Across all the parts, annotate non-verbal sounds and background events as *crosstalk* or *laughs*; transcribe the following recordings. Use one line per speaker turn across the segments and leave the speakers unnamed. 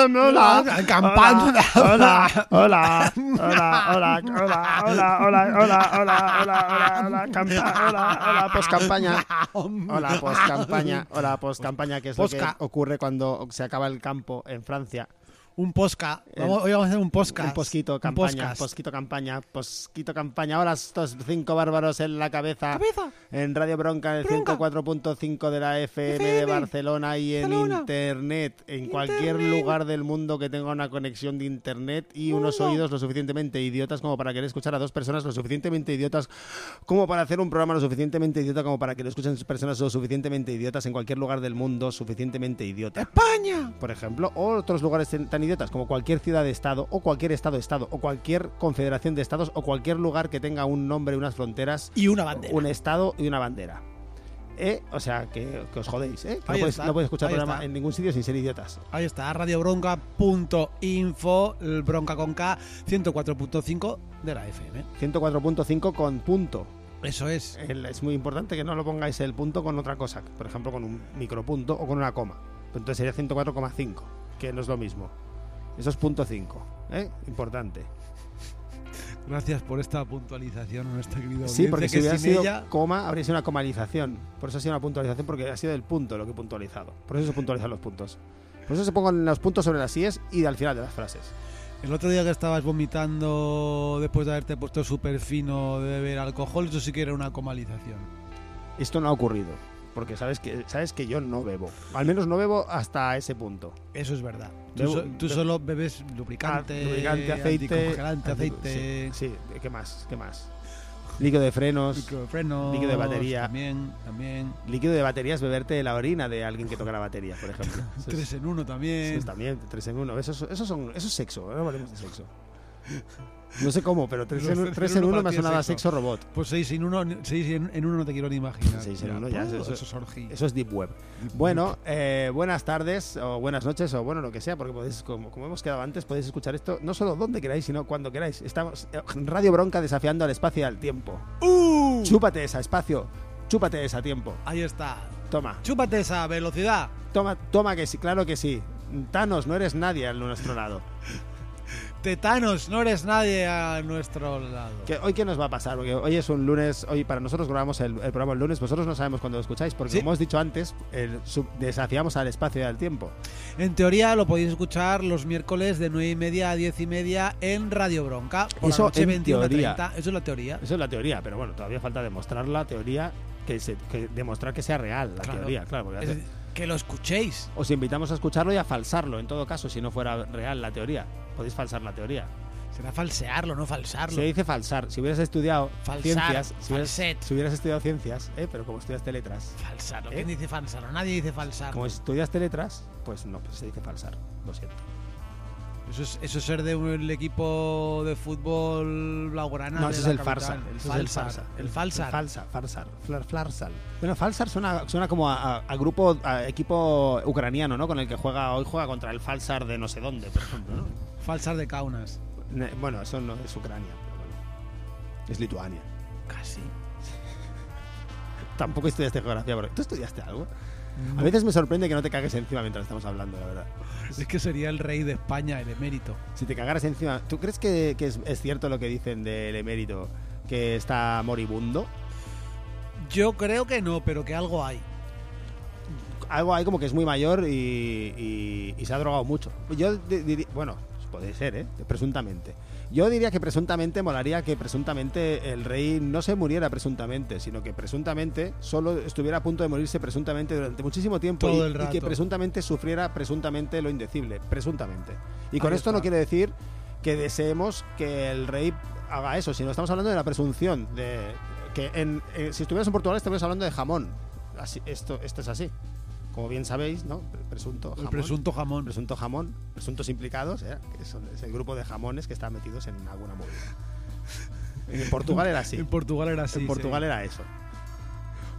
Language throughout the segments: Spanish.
Hola,
Hola, campana. *laughs*
Hola, hola, hola, hola, hola, hola, hola, hola, hola, hola, hola, hola, hola, hola, poscampaña. Hola, poscampaña. Hola, poscampaña, que es lo que ocurre cuando se acaba el campo en Francia.
Un posca. Vamos- hoy vamos a hacer un podcast.
Un posquito, campaña, posquito, campaña, posquito, campaña. Ahora estos cinco bárbaros en la cabeza.
Cabeza.
En Radio Bronca, en el
Bronca.
104.5 de la FM, de. Barcelona y en
Barcelona.
Internet. En cualquier lugar del mundo que tenga una conexión de Internet y unos oídos lo suficientemente idiotas como para querer escuchar a dos personas lo suficientemente idiotas como para hacer un programa lo suficientemente idiota como para que lo escuchen personas lo suficientemente idiotas en cualquier lugar del mundo suficientemente idiota
España.
por ejemplo, o otros lugares tan tan idiotas como cualquier ciudad de estado, o cualquier estado de estado, o cualquier confederación de estados, o cualquier lugar que tenga un nombre unas fronteras,
Y una bandera.
un estado y una bandera. ¿Eh? O sea, que, que os jodéis, ¿eh? Que No podéis,
está,
no podéis escuchar programa
está.
en ningún sitio sin ser idiotas.
Ahí está, radiobronca.info, bronca con K, 104.5 de la FM.
104.5 con punto.
Eso es.
El- es muy importante que no lo pongáis el punto con otra cosa, por ejemplo, con un micropunto o con una coma. Entonces sería 104,5, que no es lo mismo. Eso es punto 5, ¿eh? Importante.
Gracias por esta puntualización nuestra querida
Sí, porque
que
si hubiera sido
ella...
coma, habría sido una comalización. Por eso ha sido una puntualización, porque ha sido el punto lo que he puntualizado. Por eso se puntualizan los puntos. Por eso se pongan los puntos sobre las IES y al final de las frases.
El otro día que estabas vomitando después de haberte puesto súper fino de beber alcohol, eso sí que era una comalización.
Esto no ha ocurrido. Porque sabes que, sabes que yo no bebo. Al menos no bebo hasta ese punto.
Eso es verdad. Tú,
Bebo-
so- tú solo bebes lubricante,
Ah, lubricante, aceite.
aceite,
Sí, sí. ¿Qué más? ¿Qué más? Líquido de frenos.
líquido de frenos,
líquido de batería.
También, también.
Líquido de batería es beberte la orina de alguien que toca la batería, por ejemplo. *laughs*
Tres en uno también.
Sí, también, tres en uno. Eso, es- eso, son, eso es sexo, no hablemos de sexo. No sé cómo, pero tres, *laughs*
Los
en,
tres
tres
en
en
uno
uno me sonaba a
sexo.
sexo robot.
Pues seis en uno, seis en, en uno no te quiero ni imaginar.
Seis en
Ya,
uno ya, eso-
es orgía.
Eso es Deep Web. Bueno, eh, buenas tardes o buenas noches o bueno, lo que sea, porque podéis, como, como hemos quedado antes, podéis escuchar esto no solo donde queráis, sino cuando queráis. Estamos eh, Radio Bronca desafiando al espacio y al tiempo.
¡Uh!
Chúpate esa espacio, chúpate esa tiempo.
Ahí está.
Toma,
Chúpate esa velocidad.
toma, toma que sí, claro que sí. Thanos, no eres nadie a nuestro lado. *laughs*
Tetanos, no eres nadie a nuestro lado.
Hoy qué nos va a pasar, porque hoy es un lunes, hoy para nosotros grabamos el, el programa el lunes, vosotros no sabemos cuándo lo escucháis, porque
Sí.
como os he dicho antes, el sub- desafiamos al espacio y al tiempo.
En teoría lo podéis escuchar los miércoles de 9 y media a 10 y media en Radio Bronca. Por
Eso
la noche
en
21 a
teoría.
30. Eso es la teoría.
Eso es la teoría, pero bueno, todavía falta demostrar la teoría, que, se- que demostrar que sea real la
Claro.
teoría, claro. porque
Es que lo escuchéis.
os invitamos a escucharlo y a falsarlo, en todo caso, si no fuera real la teoría. Podéis falsar la teoría.
Será falsearlo, no falsarlo.
Se dice falsar. Si hubieras estudiado
Falsar,
ciencias, si hubieras,
falset.
si hubieras estudiado ciencias, ¿eh? pero como estudiaste letras,
Falsarlo.
¿Eh?
¿Quién dice falsarlo? Nadie dice falsar.
como estudiaste letras, pues no, pues se dice falsar. Lo siento.
Eso es, eso es ser de un equipo de fútbol blaugrana.
No, ese es el
capital.
farsa.
El
es el
falsar.
farsa.
El falsar.
falsa, flarsal. Bueno, falsar suena, suena como a, grupo, a equipo ucraniano, ¿no? Con el que juega, hoy juega contra el falsar de no sé dónde, por ejemplo, ¿no?
Falsar de Kaunas.
Bueno, eso no es Ucrania. pero bueno. Es Lituania.
Casi. *laughs*
Tampoco estudiaste geografía, porque ¿tú estudiaste algo? A veces me sorprende que no te cagues encima mientras estamos hablando, la verdad.
Es que sería el rey de España, el emérito.
Si te cagaras encima, ¿tú crees que, que es, es cierto lo que dicen del emérito, que está moribundo?
Yo creo que no, pero que algo hay.
Algo hay como que es muy mayor y, y- y se ha drogado mucho. Yo bueno, puede ser, ¿eh? Presuntamente. Yo diría que presuntamente molaría que presuntamente el rey no se muriera presuntamente, sino que presuntamente solo estuviera a punto de morirse presuntamente durante muchísimo tiempo y, que presuntamente sufriera presuntamente lo indecible, presuntamente. Y con esto no quiere decir que deseemos que el rey haga eso, sino estamos hablando de la presunción de que en, eh, si estuvieras en Portugal estaríamos hablando de jamón. Así, esto, esto es así. Como bien sabéis, ¿no? Presunto
El
jamón.
presunto jamón.
Presunto jamón, presuntos implicados, ¿eh? que son, es el grupo de jamones que están metidos en alguna movida. En Portugal era así.
En Portugal era así.
en Portugal
sí.
era eso.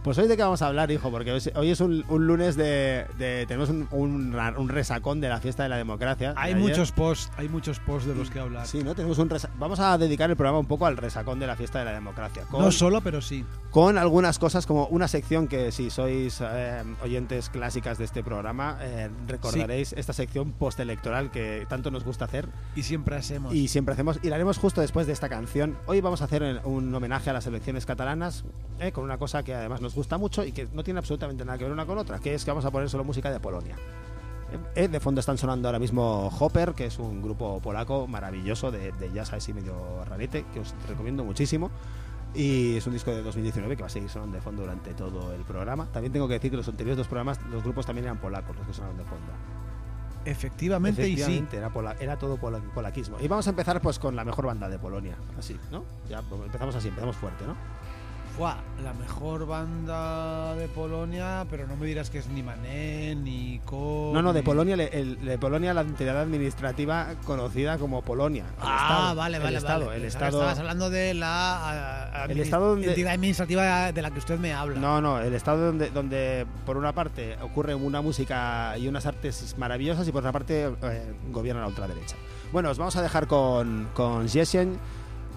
Pues hoy de qué vamos a hablar, hijo, porque hoy es- un, un lunes de, de- tenemos un, un un resacón de la fiesta de la democracia.
Hay
de
muchos posts, hay muchos posts de los que hablar.
Sí, ¿no? Tenemos un resa- Vamos a dedicar el programa un poco al resacón de la fiesta de la democracia. Con,
No solo, pero sí.
con algunas cosas como una sección que si sois eh, oyentes clásicas de este programa, eh, recordaréis esta sección postelectoral que tanto nos gusta hacer
Y siempre hacemos.
y siempre hacemos. Y la haremos justo después de esta canción. Hoy vamos a hacer un homenaje a las elecciones catalanas eh, con una cosa que además nos gusta mucho y que no tiene absolutamente nada que ver una con otra, que es que vamos a poner solo música de Polonia. Eh, de fondo están sonando ahora mismo Hopper, que es un grupo polaco maravilloso de, de jazz así medio rarete, que os recomiendo muchísimo. Y es un disco de 2019 que va a seguir sonando de fondo durante todo el programa. También tengo que decir que los anteriores dos programas, los grupos también eran polacos los que sonaron de fondo.
Efectivamente, y sí.
Efectivamente, era, pola- era todo pola- polaquismo. Y vamos a empezar pues con la mejor banda de Polonia. Así, ¿no? Ya pues, empezamos así, empezamos fuerte, ¿no?
Fua, la mejor banda de Polonia, pero no me dirás que es ni Mané, ni Co.
No, no, de
ni-
Polonia, le- el- de Polonia la entidad administrativa conocida como Polonia. el
Ah,
Estado,
vale,
el
vale,
Estado,
vale.
El Estado.
Estabas hablando de la
El
adminis-
estado donde-
entidad administrativa de la que usted me habla.
No, no, el estado donde, donde por una parte ocurre una música y unas artes maravillosas y por otra parte eh, gobierna la ultraderecha. Bueno, os vamos a dejar con, con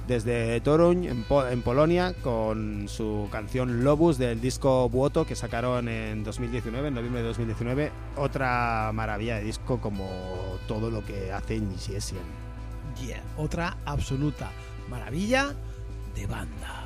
desde Toruń, en, Po- en Polonia, con su canción Lobus del disco Buoto que sacaron en 2019, en noviembre de 2019. Otra maravilla de disco como todo lo que hacen Jesień.
Yeah, otra absoluta maravilla de banda.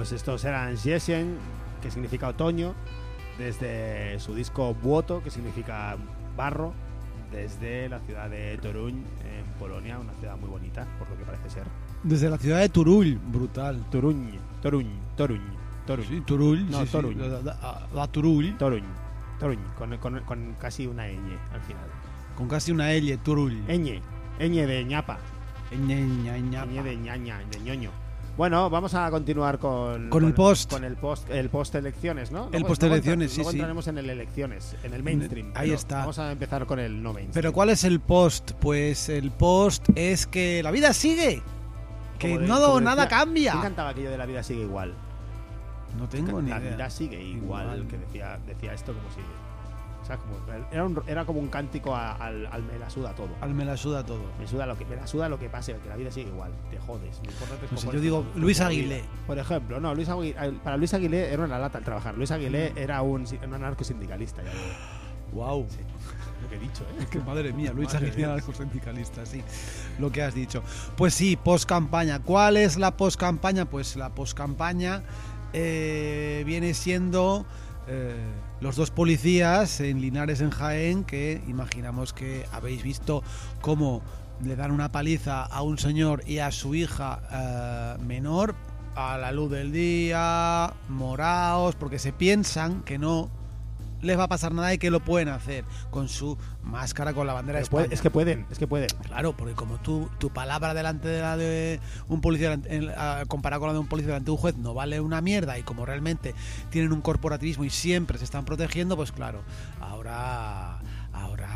Pues estos eran Jesen, que significa otoño, desde su disco Błoto, que significa barro, desde la ciudad de Toruń, en Polonia, una ciudad muy bonita, por lo que parece ser.
Desde la ciudad de Turull, brutal.
Toruń, Toruń, Toruń, Toruń,
Sí, Turull,
No,
sí, sí,
Toruñ.
la, la- la Turull,
Toruń, Toruń, con, con- con casi una ñ al final.
con casi una L, Turull.
Ñ, ñ de ñapa,
Ña, ña, ña,
ñ de ñaña, de ñoño. Bueno, vamos a continuar con,
Con el post.
Con el post, el post elecciones, ¿no? Luego-
post elecciones, sí,
luego
sí.
entraremos en el elecciones, en el mainstream.
Ahí está.
Vamos a empezar con el no mainstream.
Pero ¿cuál es el post? Pues el post es que la vida sigue. Que
de-
no nada
decía-
cambia.
¿Quién cantaba aquello de la vida sigue igual?
No tengo ni
la
idea.
vida sigue igual,
Igual.
que decía, decía esto como si... Como, era, un- era como un cántico a- al, al me la suda todo.
Al me la suda todo.
Me, suda lo que, me la suda lo que pase, que la vida sigue igual. Te jodes.
No sé,
cojones
yo digo Luis. Aguilé.
Por ejemplo, no, Luis Aguilé, para Luis Aguilé era una lata al trabajar. Luis
Mm.
Aguilé era un, un anarcosindicalista, ya.
Wow.
Sí, lo que he dicho, ¿eh? *laughs*
Que madre mía, Luis Aguilera, sí. Lo que has dicho. Pues sí, post campaña. ¿Cuál es la post campaña? Pues la post campaña viene siendo eh, los dos policías en Linares, en Jaén, que imaginamos que habéis visto cómo le dan una paliza a un señor y a su hija eh, menor a la luz del día, moraos, porque se piensan que no les va a pasar nada y que lo pueden hacer con su máscara con la bandera de
puede-
España.
es que pueden, es que pueden.
Claro, porque como tú, tu palabra delante de la de un policía, comparado con la de un policía delante de un juez, no vale una mierda y como realmente tienen un corporativismo y siempre se están protegiendo, pues claro, ahora, ahora,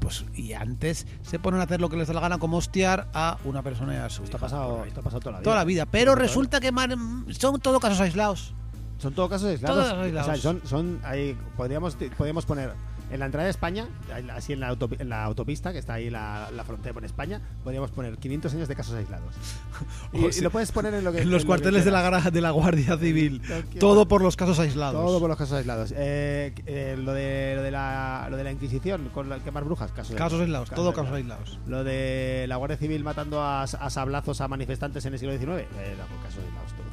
pues y antes se ponen a hacer lo que les da la gana, como hostiar a una persona y a su
Esto ha pasado, esto ha pasado toda la vida.
Toda la vida, pero resulta que man- son todo casos aislados.
Son todos casos aislados.
Todos aislados.
O sea, son, son ahí, podríamos, podríamos poner en la entrada de España, así en la, autopi- en la autopista, que está ahí la, la frontera con España, podríamos poner 500 años de casos aislados. *laughs* Y,
O
y
sea,
lo puedes poner en lo que.
En los
en
cuarteles de la, de la Guardia Civil. Todo por los casos aislados.
Todo por los casos aislados. Eh, eh, lo, de, lo, de la, lo de la Inquisición, con la, quemar brujas, casos,
Casos aislados, todo casos
aislados. Lo de la Guardia Civil matando a, a sablazos a manifestantes en el siglo XIX, eh, era por casos aislados todo.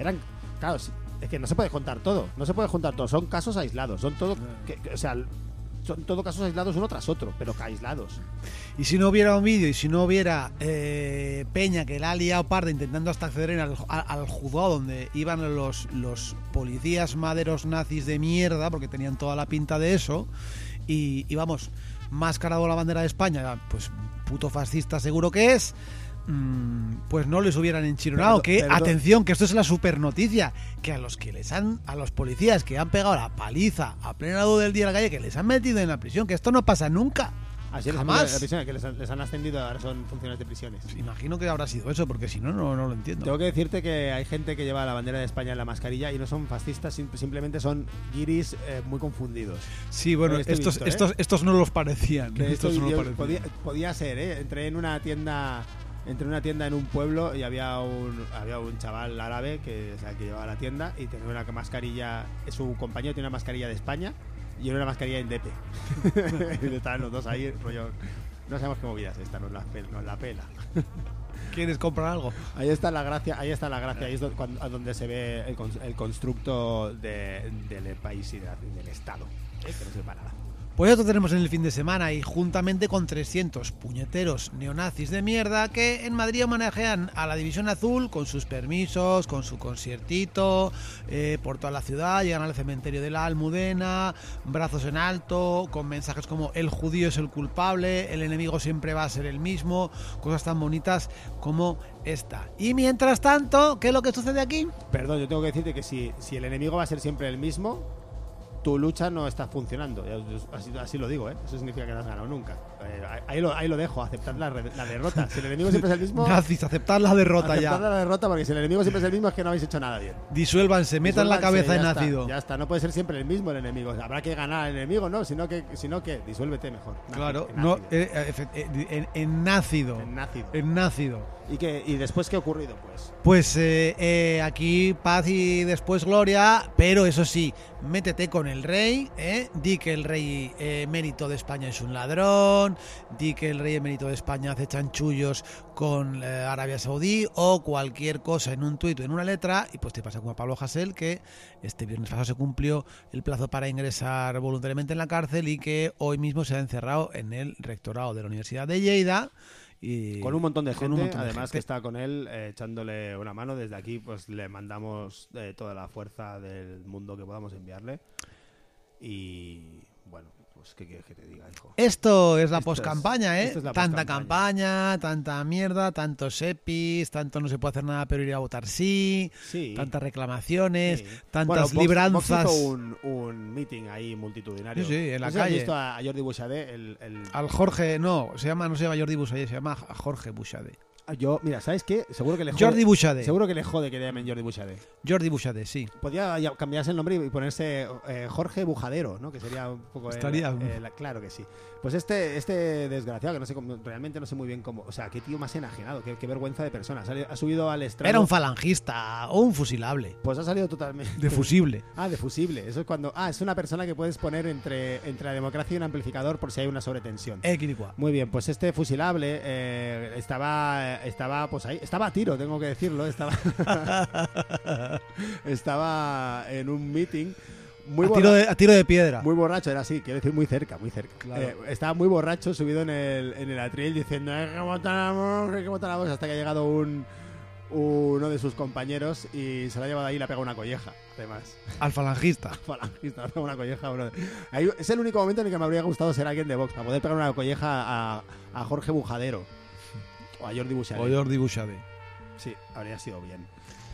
Eran, claro, es que no se puede contar todo, no se puede juntar todo, son casos aislados, son todo, que- que- o sea, son todo casos aislados uno tras otro, pero que aislados.
Y si no hubiera un vídeo y si no hubiera eh, Peña que la ha liado parda intentando hasta acceder al, al- al juzgado donde iban los, los policías maderos nazis de mierda, porque tenían toda la pinta de eso, y, y vamos, mascarado la bandera de España, pues puto fascista seguro que es, pues no les hubieran enchironado.
Pero-
que, atención, que esto es la super noticia, que a los que les han, a los policías que han pegado la paliza a plena luz del día en la calle, que les han metido en la prisión, que esto no pasa nunca.
Así
Jamás.
la prisión, que les, han- les han ascendido, ahora son funcionarios de prisiones.
Imagino que habrá sido eso, porque si no, no, no lo entiendo.
Tengo que decirte que hay gente que lleva la bandera de España en la mascarilla y no son fascistas, sim- simplemente son guiris eh, muy confundidos.
Sí, bueno, estos,
¿eh?
estos, estos no los parecían. Estos no parecían.
podía, podía ser, ¿eh? Entré en una tienda entré en una tienda en un pueblo y había un había un chaval árabe que, o sea, que llevaba la tienda y tenía una mascarilla, su compañero tiene una mascarilla de España y una mascarilla de Indepe. *laughs* y estaban los dos ahí, rollo, no sabemos qué movida es esta, nos la, nos la pela.
¿Quieres comprar algo?
Ahí está la gracia, ahí está la gracia, ahí es cuando- donde se ve el, cons- el constructo de- del país y del Estado, ¿eh? que no se para nada.
Pues esto tenemos en el fin de semana y juntamente con 300 puñeteros neonazis de mierda que en Madrid homenajean a la División Azul con sus permisos, con su conciertito, eh, por toda la ciudad, llegan al cementerio de la Almudena, brazos en alto, con mensajes como el judío es el culpable, el enemigo siempre va a ser el mismo, cosas tan bonitas como esta. Y mientras tanto, ¿qué es lo que sucede aquí?
Perdón, yo tengo que decirte que si, si el enemigo va a ser siempre el mismo, tu lucha no está funcionando. Así, así lo digo, ¿eh? Eso significa que no has ganado nunca. Eh, ahí, lo, ahí lo dejo, aceptad la, la derrota. Si el enemigo *laughs* siempre es el mismo,
Nazis, aceptar la derrota
aceptad
ya.
la derrota, porque si el enemigo siempre es el mismo es que no habéis hecho nada bien.
Disuélvanse, metan la cabeza en ácido.
ya está, no puede ser siempre el mismo el enemigo. Habrá que ganar al enemigo, ¿no? Sino que, sino que disuélvete mejor.
Claro,
en
no,
ácido.
eh, eh, en, nácido.
En nácido.
En nácido.
¿Y, qué, ¿Y después qué ha ocurrido, pues?
Pues eh, eh, aquí paz y después gloria, pero eso sí, métete con el rey, ¿eh? di que el rey eh, emérito de España es un ladrón, di que el rey emérito de España hace chanchullos con eh, Arabia Saudí o cualquier cosa en un tuit o en una letra, y pues te pasa como a Pablo Hasél, que este viernes pasado se cumplió el plazo para ingresar voluntariamente en la cárcel y que hoy mismo se ha encerrado en el rectorado de la Universidad de Lleida. Y
Con un montón de gente,
un montón de
además
gente.
que está con él eh, echándole una mano. Desde aquí, pues le mandamos eh, toda la fuerza del mundo que podamos enviarle. Y pues qué quieres que te diga, hijo.
Esto es la poscampaña, ¿eh?
es la
tanta campaña, tanta mierda, tantos EPIs, tanto no se puede hacer nada pero ir a votar sí,
Sí.
tantas reclamaciones,
sí.
tantas
Bueno,
libranzas.
Vox hizo un, un meeting ahí multitudinario.
Sí, sí, en la
No si has
calle.
visto a, Jordi Bouchardé? El, el-
Al Jorge, no, se llama, no se llama Jordi Bouchade, se llama Jorge Bouchade.
Yo, mira, ¿sabes qué? Seguro que le jode.
Jordi Bouchade.
Seguro que le jode que le llamen Jordi Bouchardé.
Jordi Bouchade, sí.
Podría cambiarse el nombre y ponerse eh, Jorge Bujadero, ¿no? Que sería un poco. el-
Estaría-
el- claro que sí. Pues este, este desgraciado, que no sé cómo, realmente no sé muy bien cómo. O sea, qué tío más enajenado, qué, qué vergüenza de persona. Ha, subido al estrado.
Era un falangista o un fusilable.
Pues ha salido totalmente.
De fusible. *laughs*
Ah, de fusible. Eso es cuando. Ah, es una persona que puedes poner entre, entre la democracia y un amplificador por si hay una sobretensión.
Equilicua.
Muy bien, pues este fusilable eh, estaba, estaba, pues ahí, estaba a tiro, tengo que decirlo, estaba, *laughs* estaba en un meeting muy
a, tiro
borra-
de, a tiro de piedra.
muy borracho, era así, quiero decir muy cerca, muy cerca.
Claro.
Eh, estaba muy borracho, subido en el, en el atril diciendo hay que votar a Vox", hasta que ha llegado un uno de sus compañeros y se lo ha llevado ahí y le ha pegado una colleja, además.
Al falangista.
Falangista, le ha pegado una colleja, bro. Ahí- es el único momento en el que me habría gustado ser alguien de Vox, para poder pegar una colleja a, a Jorge Bujadero. O a Jordi Bouchard.
O Jordi Bouchade.
Sí, habría sido bien.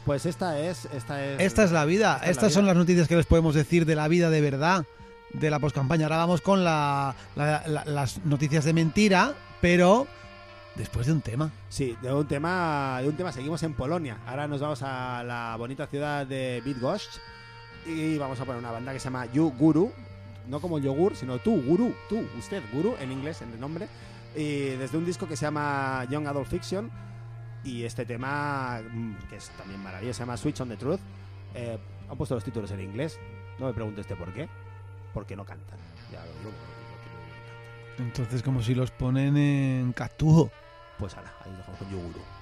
Pues esta es. Esta es,
Esta es la vida.
Esta es la
Estas son las noticias que les podemos decir de la vida de verdad de la poscampaña. Ahora vamos con la- la- la- las noticias de mentira, pero después de un tema.
Sí, de un tema. De un tema seguimos en Polonia. Ahora nos vamos a la bonita ciudad de Bydgoszcz. Y vamos a poner una banda que se llama You Guru. No como yogur, sino tú, Guru. Tú, usted, Guru, en inglés, en el nombre. Y desde un disco que se llama Young Adult Fiction. Y este tema, mm, que es también maravilloso, se llama Switch on the Truth. Eh, han puesto los títulos en inglés. No me preguntes de por qué. Porque no cantan. Ya lo digo.
Entonces, como si los ponen en Catujo.
Pues ahora, ahí os dejamos con You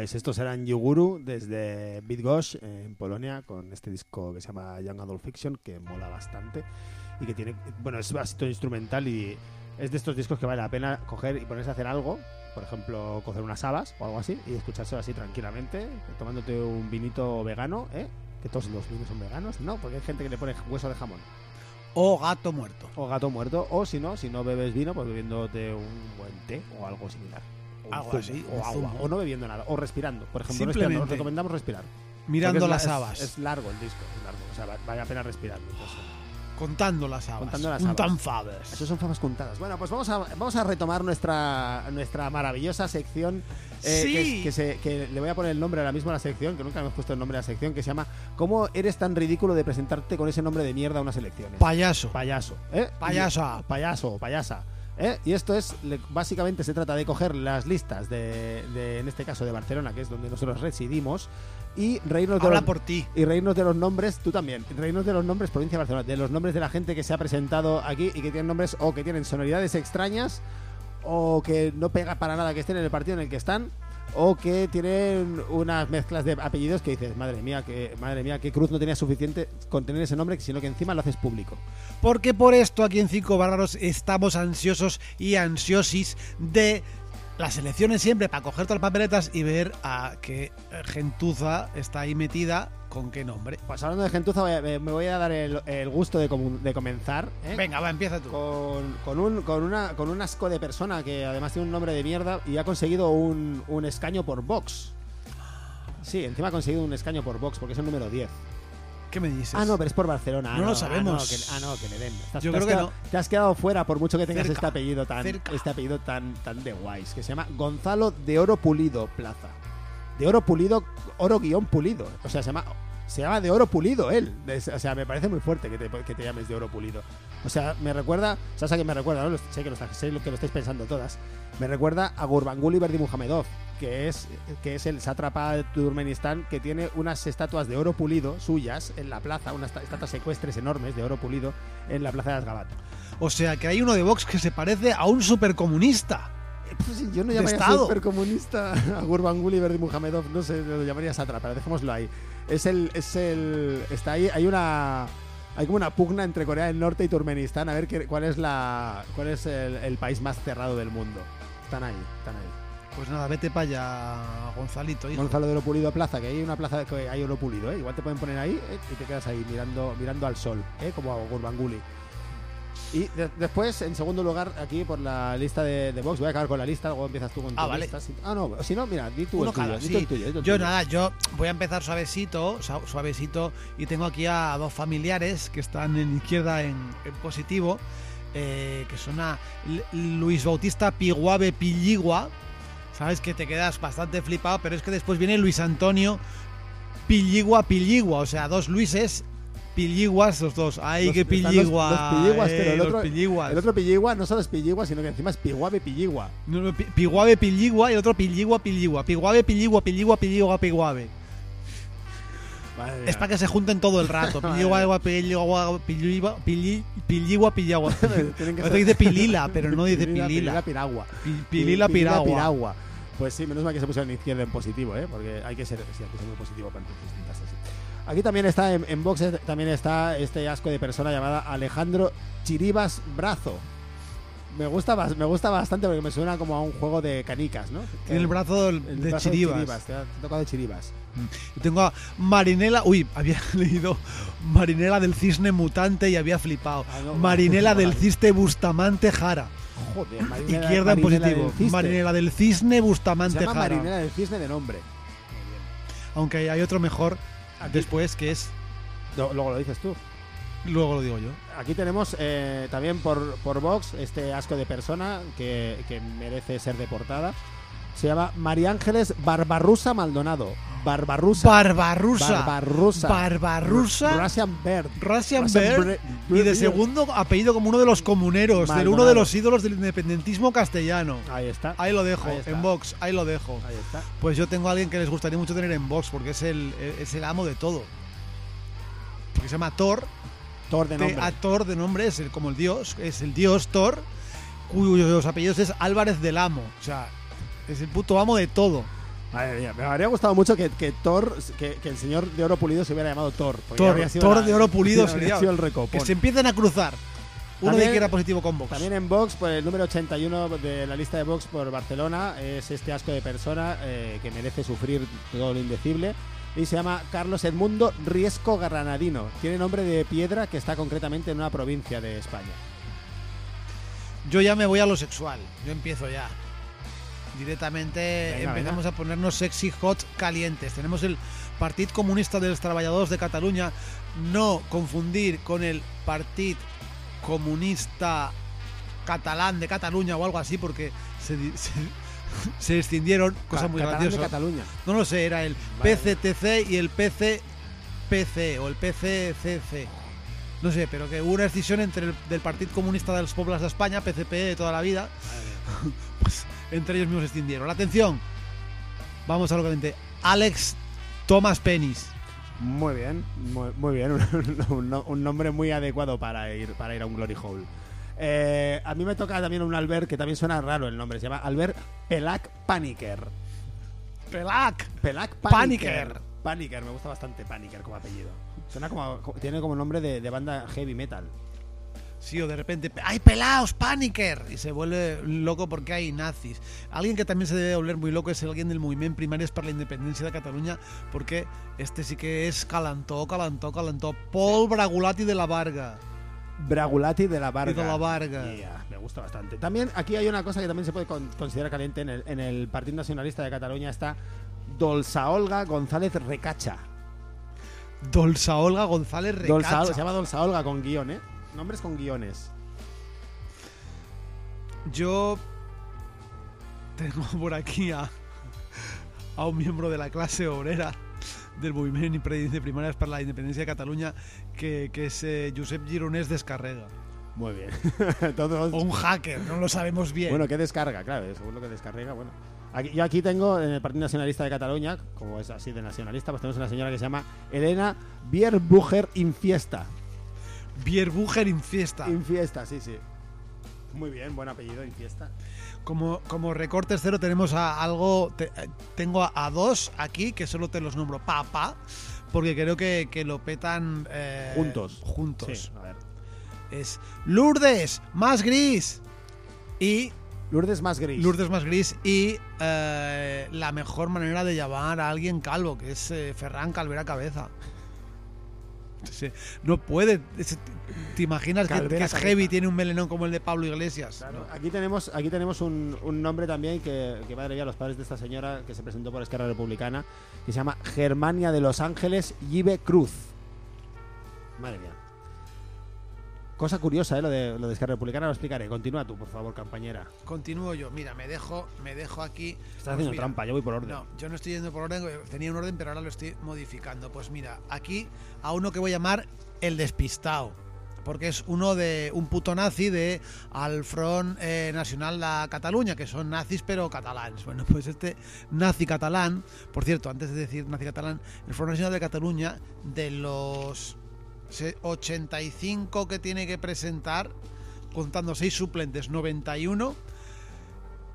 Pues estos eran Yuguru desde Bydgoszcz en Polonia con este disco que se llama Young Adult Fiction que mola bastante y que tiene, bueno, es bastante instrumental y es de estos discos que vale la pena coger y ponerse a hacer algo, por ejemplo, coger unas habas o algo así y escuchárselo así tranquilamente, tomándote un vinito vegano, ¿eh? Que todos los vinos son veganos, no, porque hay gente que le pone hueso de jamón
O gato muerto.
o gato muerto, o si no, si no bebes vino, pues bebiéndote un buen té o algo similar. O
Algo así,
agua, o no bebiendo nada, o respirando. Por ejemplo, respirando,
Simplemente.
os recomendamos respirar.
Mirando las
la-
habas.
Es, es largo el disco, es largo, o sea, va- vale la pena respirar.
contando las habas.
Contando las
Untan
habas.
faves.
Eso son famas contadas. Bueno, pues vamos a, vamos a retomar nuestra, nuestra maravillosa sección. eh,
Sí.
que, es- que se- que le voy a poner el nombre ahora mismo a la sección, que nunca me he puesto el nombre a la sección, que se llama ¿Cómo eres tan ridículo de presentarte con ese nombre de mierda a unas elecciones?
Payaso.
Payaso. ¿eh?
Payasa.
Payaso, payasa. ¿Eh? Y esto es, básicamente se trata de coger las listas de, de, en este caso, de Barcelona, que es donde nosotros residimos, y reírnos de los-
por ti.
y reírnos de los nombres, tú también, reírnos de los nombres provincia de Barcelona, de los nombres de la gente que se ha presentado aquí y que tienen nombres o que tienen sonoridades extrañas o que no pega para nada que estén en el partido en el que están o que tienen unas mezclas de apellidos que dices, madre mía, que madre mía, qué cruz no tenía suficiente con tener ese nombre, sino que encima lo haces público.
Porque por esto aquí en Cinco Bárbaros estamos ansiosos y ansiosis de las elecciones siempre para coger todas las papeletas y ver a qué gentuza está ahí metida con qué nombre.
Pues hablando de gentuza, voy a- me voy a dar el, el gusto de, comenzar. ¿eh?
Venga, va, empieza tú.
con, con un, con, una, con un asco de persona que además tiene un nombre de mierda y ha conseguido un, un escaño por Vox. Sí, encima ha conseguido un escaño por Vox porque es el número 10.
¿Qué me dices?
Ah, no, pero es por Barcelona. Ah,
No lo
ah,
sabemos.
no, que, ah, no, que le den. Estás-
Yo
te has
creo que
quedado- Te has quedado fuera por mucho que tengas
Cerca.
este apellido tan
Cerca.
este apellido tan, tan de guays, que se llama Gonzalo de Oro Pulido Plaza. De Oro Pulido, Oro guion Pulido. O sea, se llama se llama de oro pulido él. O sea, me parece muy fuerte que te, que te llames de oro pulido. O sea, me recuerda, ¿sabes a quién me recuerda? no? Sé que lo, sé lo que lo estáis pensando todas. Me recuerda a Gurbanguly Berdimuhamedov, que es, que es el sátrapa de Turkmenistán que tiene unas estatuas de oro pulido suyas en la plaza, unas esta- estatuas secuestres enormes de oro pulido en la plaza de Asgabat.
O sea, que hay uno de Vox que se parece a un supercomunista.
Eh, Pues yo no llamaría
Estado.
supercomunista a Gurbanguly Berdimuhamedov, no sé, lo llamaría sátrapa, dejémoslo ahí. Es el, es el, está ahí, hay una, hay como una pugna entre Corea del Norte y Turkmenistán a ver qué- cuál es la, cuál es el, el país más cerrado del mundo. Están ahí, están ahí.
Pues nada, vete para allá, Gonzalito, hijo.
Gonzalo de Oro Pulido Plaza, que hay una plaza que hay oro pulido, ¿eh? igual te pueden poner ahí ¿eh? y te quedas ahí mirando, mirando al sol, ¿eh? como a Gurbanguly. Y de- después, en segundo lugar, aquí por la lista de, de Vox, voy a acabar con la lista, luego empiezas tú con tu
Ah, vale.
lista. Ah, no, si no, mira, di tú el tuyo, di tú el tuyo, di tú el
Yo
tuyo.
nada, yo voy a empezar suavecito, suavecito, y tengo aquí a dos familiares que están en izquierda en, en positivo, eh, que son a L- Luis Bautista Piguave Pilligua, sabes que te quedas bastante flipado, pero es que después viene Luis Antonio Pilligua Pilligua, o sea, dos Luises Pilliguas los dos, ay
Los-
que
los-
Pilligua,
los Pilliguas,
eh,
pero el otro-
Pilliguas.
El otro Pilligua no solo es Pilligua, sino que encima es Piguave Pilligua.
No, no, Pi- Pilligua y el otro Pilligua Pilligua, Piguave Pilligua Pilligua Pilligua Piguave. Es para que se junten todo el rato. *laughs* Pilligua, pilligua, pilligua, pilli- pilligua, pilligua. *laughs* Dice pilila, pero no dice
Pilila,
pilila.
piragua.
Pi- Pilila, piragua.
Pues sí, menos mal que se puso en izquierda en positivo, ¿eh? Porque hay que ser, sí, hay que ser muy positivo para distintas así. Aquí también está, en, en Vox eh, también está este asco de persona llamada Alejandro Chiribas Brazo. Me gusta, me gusta bastante porque me suena como a un juego de canicas, ¿no?
Tiene el brazo
El
de
brazo
chiribas.
te ha te ha tocado de Chiribas.
Y tengo a Marinela. Uy, *laughs* había leído Marinela del cisne mutante y había flipado.
Ah, no,
Marinela *laughs* del cisne bustamante jara.
Joder, Marinela-
Izquierda en positivo.
del.
Marinela del cisne
Se
bustamante
llama
jara.
Marinela del Cisne de nombre.
Aunque hay otro mejor
Aquí-
después que es.
Luego lo dices tú.
Luego lo digo yo.
Aquí tenemos eh, también por, por Vox este asco de persona que, que merece ser deportada. Se llama María Ángeles Barbarrusa Maldonado. Barbarrusa.
Barbarrusa.
Barbarrusa.
Barbarrusa.
Russian Bird.
Russian
Russian
Bear
Bre-
y de segundo apellido como uno de los comuneros, uno de los ídolos del independentismo castellano.
Ahí está.
Ahí lo dejo,
Ahí está.
en Vox, ahí lo dejo.
Ahí está.
Pues yo tengo a alguien que les gustaría mucho tener en Vox porque es el, es el amo de todo. Porque se llama Thor,
Thor de nombre.
a Thor de nombre es el, como el dios, es el dios Thor, cuyos apellidos es Álvarez del Amo. O sea, es el puto amo de todo.
Madre mía, me habría gustado mucho que, que Thor, que, que el señor de oro pulido se hubiera llamado Thor.
Thor,
sido
Thor
la-
de oro pulido sería-
sido el recopón.
Que se empiecen a cruzar. Uno
También-
de que era positivo con Vox.
También en Vox, pues el número 81 de la lista de Vox por Barcelona es este asco de persona eh, que merece sufrir todo lo indecible. Y se llama Carlos Edmundo Riesco Granadino. Tiene nombre de piedra que está concretamente en una provincia de España.
Yo ya me voy a lo sexual. Yo empiezo ya. Directamente
Venga,
empezamos a ponernos sexy hot calientes. Tenemos el Partit Comunista dels Trabajadors de Cataluña. No confundir con el Partit Comunista Catalán de Cataluña o algo así, porque se, *laughs* se, *laughs* se extendieron, cosa muy graciosa.
Cataluña.
No lo sé, era el
Vale.
PCTC y el PCPC o el PCCC. No sé, pero que hubo una decisión entre el del Partido Comunista de los Pueblos de España, PCP de toda la vida, *laughs* pues entre ellos mismos se extendieron. La atención, vamos a lo caliente. Alex Thomas Penis.
Muy bien, muy, muy bien. *laughs* Un, un- un nombre muy adecuado para ir, para ir a un Glory Hole. Eh, a mí me toca también un Albert que también suena raro el nombre. Se llama Albert Pelac Paniker.
Pelac.
Pelac
Paniker.
Paniker. Paniker, me gusta bastante Paniker como apellido. Suena como, tiene como nombre de, de banda heavy metal.
Sí, o de repente, ¡ay, pelaos, paniker! Y se vuelve loco porque hay nazis. Alguien que también se debe volver muy loco es alguien del movimiento Primarias para la Independencia de Cataluña, porque este sí que es calantó, calantó, calantó. Paul Bragulati de la Varga.
Bragulati de la Varga.
De la Varga.
Yeah, me gusta bastante. También aquí hay una cosa que también se puede con- considerar caliente en el, en el Partido Nacionalista de Cataluña está Dolsa Olga González Recacha.
Dolsa Olga González Recacha.
Dolsa, se llama Dolsa Olga con guion, ¿eh? Nombres con guiones.
Yo tengo por aquí a, a un miembro de la clase obrera del movimiento de primarias para la independencia de Cataluña, que, que es eh, Josep Gironès Descarrega.
Muy bien. *laughs* Todos-
O un hacker, no lo sabemos bien.
Bueno, ¿qué descarga? Claro, según lo que descarga, bueno. Aquí- yo aquí tengo en el Partido Nacionalista de Cataluña, como es así de nacionalista, pues tenemos una señora que se llama Elena Bierbucher Infiesta.
Bierbucher Infiesta.
Infiesta, sí, sí. Muy bien, buen apellido, Infiesta.
Como, como recortes cero tenemos a algo, te- eh, tengo a, a dos aquí que solo te los nombro papá, porque creo que, que lo petan eh,
Juntos.
Juntos.
Sí, a ver.
Es Lourdes más gris y
Lourdes más gris.
Lourdes más gris y eh, la mejor manera de llamar a alguien calvo, que es eh, Ferran Calvera Cabeza. No puede. ¿Te imaginas que, es heavy tiene un melenón como el de Pablo Iglesias?
Claro,
No.
Aquí tenemos, aquí tenemos un, un nombre también que, que madre mía, los padres de esta señora que se presentó por Esquerra Republicana, que se llama Germania de Los Ángeles Yive Cruz. Madre mía. Cosa curiosa, ¿eh? Lo de, lo de Esquerra Republicana lo explicaré. Continúa tú, por favor, compañera.
Continúo yo. Mira, me dejo, me dejo aquí.
Estás
Pues
haciendo
mira,
trampa, yo voy por orden.
No, yo no estoy yendo por orden, tenía un orden, pero ahora lo estoy modificando. Pues mira, aquí a uno que voy a llamar el despistado. Porque es uno de un puto nazi de al Front eh, Nacional de Cataluña, que son nazis pero catalans. Bueno, pues este nazi catalán, por cierto, antes de decir nazi catalán, el Front Nacional de Cataluña, de los 85 que tiene que presentar, contando 6 suplentes, 91,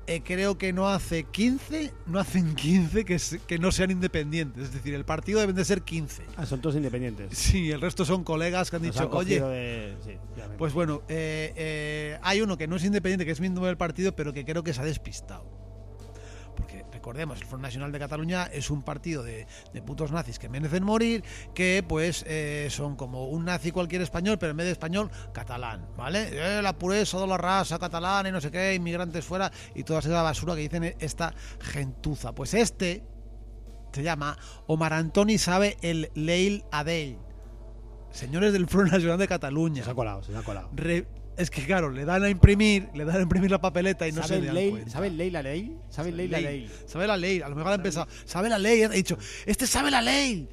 eh, creo que no hace 15, no hacen 15 que, se- que no sean independientes. Es decir, el partido deben de ser 15.
Ah, son todos independientes.
Sí, el resto son colegas que han
Nos
dicho,
han
oye,
de- sí,
pues bueno, eh, eh, hay uno que no es independiente, que es miembro del partido, pero que creo que se ha despistado. Recordemos, el Front Nacional de Cataluña es un partido de, de putos nazis que merecen morir, que pues eh, son como un nazi cualquier español, pero en vez de español, catalán, ¿vale? Eh, la pureza de la raza catalana y no sé qué, inmigrantes fuera y toda esa basura que dicen esta gentuza. Pues este se llama Omar Antoni Sabe el Leil Adel. Señores del Front Nacional de Cataluña.
se ha colado, se ha colado.
Re- es que claro, le dan a imprimir, le dan a imprimir la papeleta y no
¿Sabe
se le dan
ley,
cuenta.
¿Sabe ley la ley? ¿Sabe ley la ley?
Sabe la ley, a lo mejor ha empezado. Sabe la ley, ha dicho, este sabe la ley.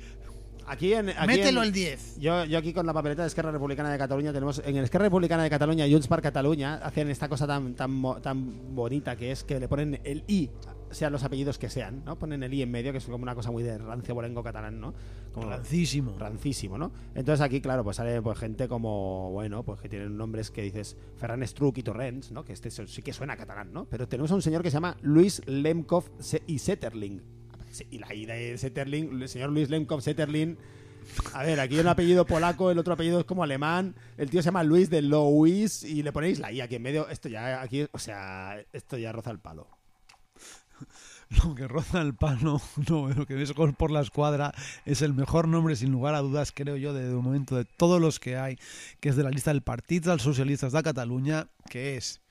Aquí en, aquí
Mételo
en-
el 10.
Yo, yo aquí con la papeleta de Esquerra Republicana de Cataluña tenemos en el Esquerra Republicana de Cataluña y Junts per Cataluña hacen esta cosa tan tan tan bonita que es que le ponen el i sean los apellidos que sean, ¿no? Ponen el i en medio que es como una cosa muy de rancio bolengo catalán, ¿no? Como
Rancísimo.
rancísimo, ¿no? Entonces aquí, claro, pues sale pues, gente como, bueno, pues que tienen nombres que dices Ferran Struck y Torrents, ¿no? Que este sí que suena catalán, ¿no? Pero tenemos a un señor que se llama Luis Lemkov y Setterling. Y la ida de Setterlin, el señor Luis Lemkov Setterlin. A ver, aquí hay un apellido polaco, el otro apellido es como alemán. El tío se llama Luis de Louis y le ponéis la I aquí en medio. Esto ya, aquí, o sea, esto ya roza el palo. *laughs*
Lo que roza el palo, *laughs* no, lo que ves gol por la escuadra es el mejor nombre, sin lugar a dudas, creo yo, de, momento de todos los que hay, que es de la lista del Partit dels Socialistes de Cataluña, que es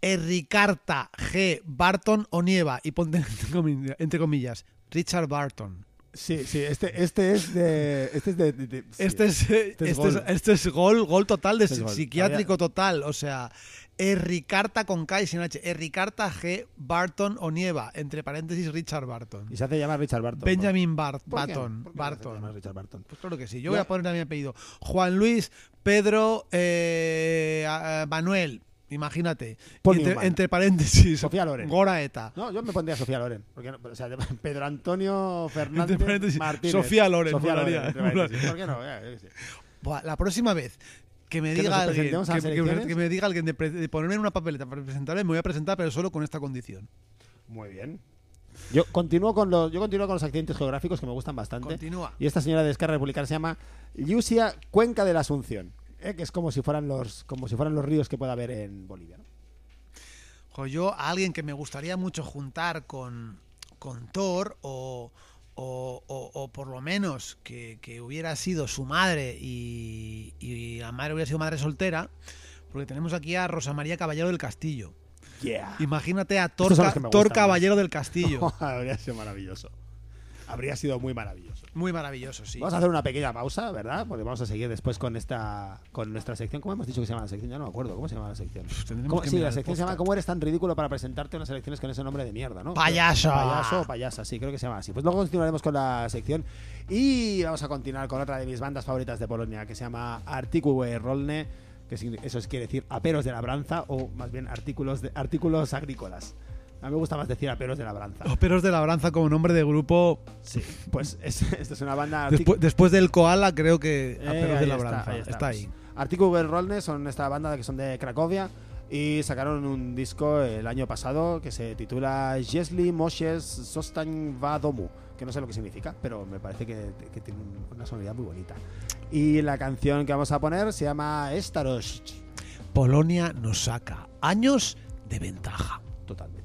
Enricarta G. Barton Onieva, y ponte *laughs* entre comillas, Richard Barton.
Sí, sí, este, este es de. Este es de. de- de- sí.
Este es, eh,
Este es
este es-
gol.
este es gol, gol total de
Este es gol.
psiquiátrico total. O sea, Enricarta con K y sin H. Enricarta G. Barton Onieva, entre paréntesis Richard Barton.
Y se hace llamar Richard Barton.
Benjamin Bar-
¿Por qué?
Barton.
¿Por qué se hace
Barton.
Richard Barton.
Pues claro que sí. Yo
Ya.
voy a poner a mi apellido. Juan Luis Pedro eh, Manuel. Imagínate. Entre,
Newman.
entre paréntesis.
Sofía Loren.
Gora Eta.
No, yo me pondría Sofía Loren. Porque no- o sea, de- *laughs* Pedro Antonio Fernández
Entre
Martínez.
Sofía Loren,
Sofía paréntesis. ¿Por qué no?
La próxima vez que me
Que
diga alguien que, que- que me diga alguien de, pre- de ponerme en una papeleta para presentarme, me voy a presentar, pero solo con esta condición.
Muy bien. Yo continúo con los, yo continúo con los accidentes geográficos que me gustan bastante.
Continúa.
Y esta señora de Esquerra Republicana se llama Lucia Cuenca de la Asunción. ¿Eh? Que es como si fueran los, como si fueran los ríos que pueda haber en Bolivia. ¿no?
Jo, yo a alguien que me gustaría mucho juntar con, con Thor o, o, o- o por lo menos que, que hubiera sido su madre y, y la madre hubiera sido madre soltera, porque tenemos aquí a Rosa María Caballero del Castillo.
Yeah.
Imagínate a Thor, Thor Caballero del Castillo. *laughs*
Habría sido maravilloso. Habría sido muy maravilloso.
Muy maravilloso, sí.
Vamos a hacer una pequeña pausa, ¿verdad? Porque vamos a seguir después con esta con nuestra sección. ¿Cómo hemos dicho que se llama la sección? Ya no me acuerdo. ¿Cómo se llama la sección?
tendremos
¿Cómo- Sí, la sección se llama. ¿Cómo eres tan ridículo para presentarte unas elecciones con ese nombre de mierda, no?
Payaso.
Payaso o payasa, sí, creo que se llama así. Pues luego continuaremos con la sección y vamos a continuar con otra de mis bandas favoritas de Polonia que se llama Articue Rolne, que eso es- quiere decir aperos de labranza o más bien artículos, de, artículos agrícolas. A mí me gusta más decir aperos de labranza.
Operos de Labranza como nombre de grupo.
Sí, pues *laughs* es, esta es una banda...
Después, después del Koala, creo que
Eh,
Operos de
ahí
Labranza.
está,
Está,
ahí
ahí.
Article Rolne son esta banda que son de Cracovia y sacaron un disco el año pasado que se titula Jesli Moshes Sostań Vadomu, que no sé lo que significa, pero me parece que, que tiene un- una sonoridad muy bonita. Y la canción que vamos a poner se llama Starość.
Polonia nos saca años de ventaja.
Totalmente.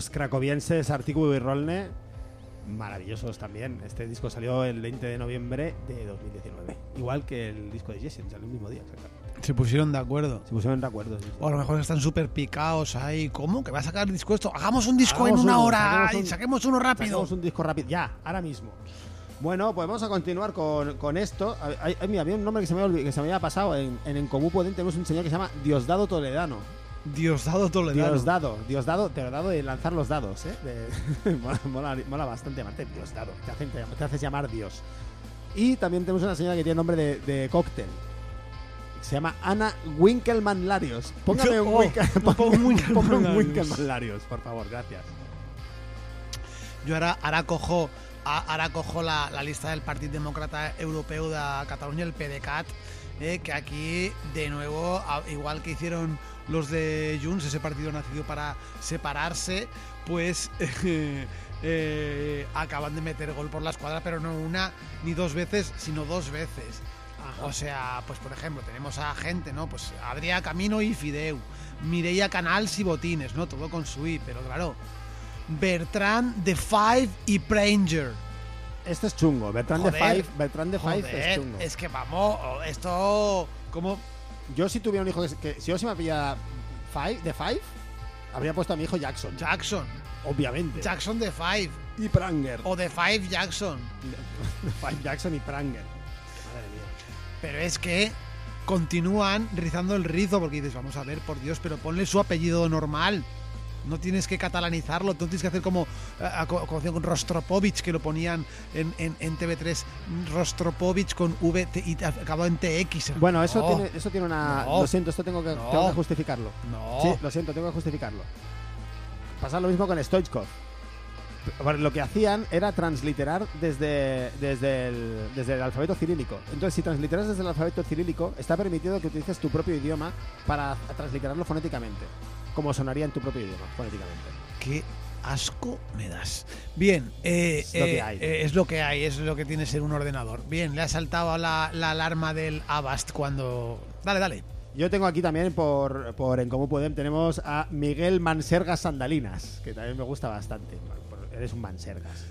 Los cracovienses Articuno y Rolne, maravillosos también. Este disco salió el 20 de noviembre de 2019. Igual que el disco de Jason, salió el mismo día. exactamente.
Se pusieron de acuerdo.
Se pusieron de acuerdo. sí, sí.
O a lo mejor están súper picados ahí. ¿Cómo? ¿Que va a sacar el disco esto? Hagamos un disco
Hagamos
en una
uno,
hora
saquemos
y saquemos uno rápido.
Sacamos un disco rápido. Ya, ahora mismo. Bueno, pues vamos a continuar con, con esto. Hay, hay- mira, había un nombre que se me, había olvi- que se me había pasado. En, en, en Comú Podent tenemos un señor que se llama Diosdado Toledano.
Diosdado Toledano.
Diosdado, Diosdado, Diosdado de lanzar los dados, ¿eh? De- *laughs* mola, mola, mola bastante, Marte, Diosdado. Te, hacen- te haces llamar Dios. Y también tenemos una señora que tiene nombre de, de cóctel. Se llama Ana Winkelmann Larios. Póngame *laughs* un,
Oh,
Winkel- *laughs*
no un
un
Larios.
Por favor, gracias.
Yo ahora, ahora cojo, a- ahora cojo la, la lista del Partido Demócrata Europeo de Cataluña, el PDeCAT, eh, que aquí, de nuevo, igual que hicieron los de Junts, ese partido nacido para separarse, pues eh, *laughs* eh, acaban de meter gol por la escuadra, pero no una ni dos veces, sino dos veces. O sea, pues por ejemplo, tenemos a gente, ¿no? Pues Adrià Camino y Fideu, Mireia Canals y Botines, ¿no? Todo con su I, pero claro, Bertrand de Five y Pranger.
Este es chungo. Bertrand de
Joder.
Five, Bertrand de Five es
Joder,
chungo.
es que vamos, esto como
Yo si tuviera un hijo que, que- si yo se me pillara Five, de Five, habría puesto a mi hijo Jackson.
Jackson,
obviamente.
Jackson de Five
y Pranger.
o de Five Jackson. *laughs*
Five Jackson y Pranger. Madre mía.
Pero es que continúan rizando el rizo porque dices, vamos a ver, por Dios, pero ponle su apellido normal. No tienes que catalanizarlo, no tienes que hacer como, eh, con Rostropovich, que lo ponían en, en, en TV3, Rostropovich con V y acabado en TX.
Bueno, eso,
No,
tiene, eso tiene una.
No.
Lo siento, esto tengo que,
No.
tengo que justificarlo.
No.
Sí, lo siento, tengo que justificarlo. Pasa lo mismo con Stoichkov. Lo que hacían era transliterar desde, desde, el, desde el alfabeto cirílico. Entonces, si transliteras desde el alfabeto cirílico, está permitido que utilices tu propio idioma para transliterarlo fonéticamente. Como sonaría en tu propio idioma, fonéticamente.
Qué asco me das. Bien, eh,
Es lo que
eh,
hay.
eh, es lo que hay, es lo que tiene ser un ordenador. Bien, le ha saltado la, la alarma del Avast cuando... Dale, dale.
Yo tengo aquí también, por, por En Común Podem, tenemos a Miguel Mansergas Sandalinas, que también me gusta bastante. Eres un Mansergas.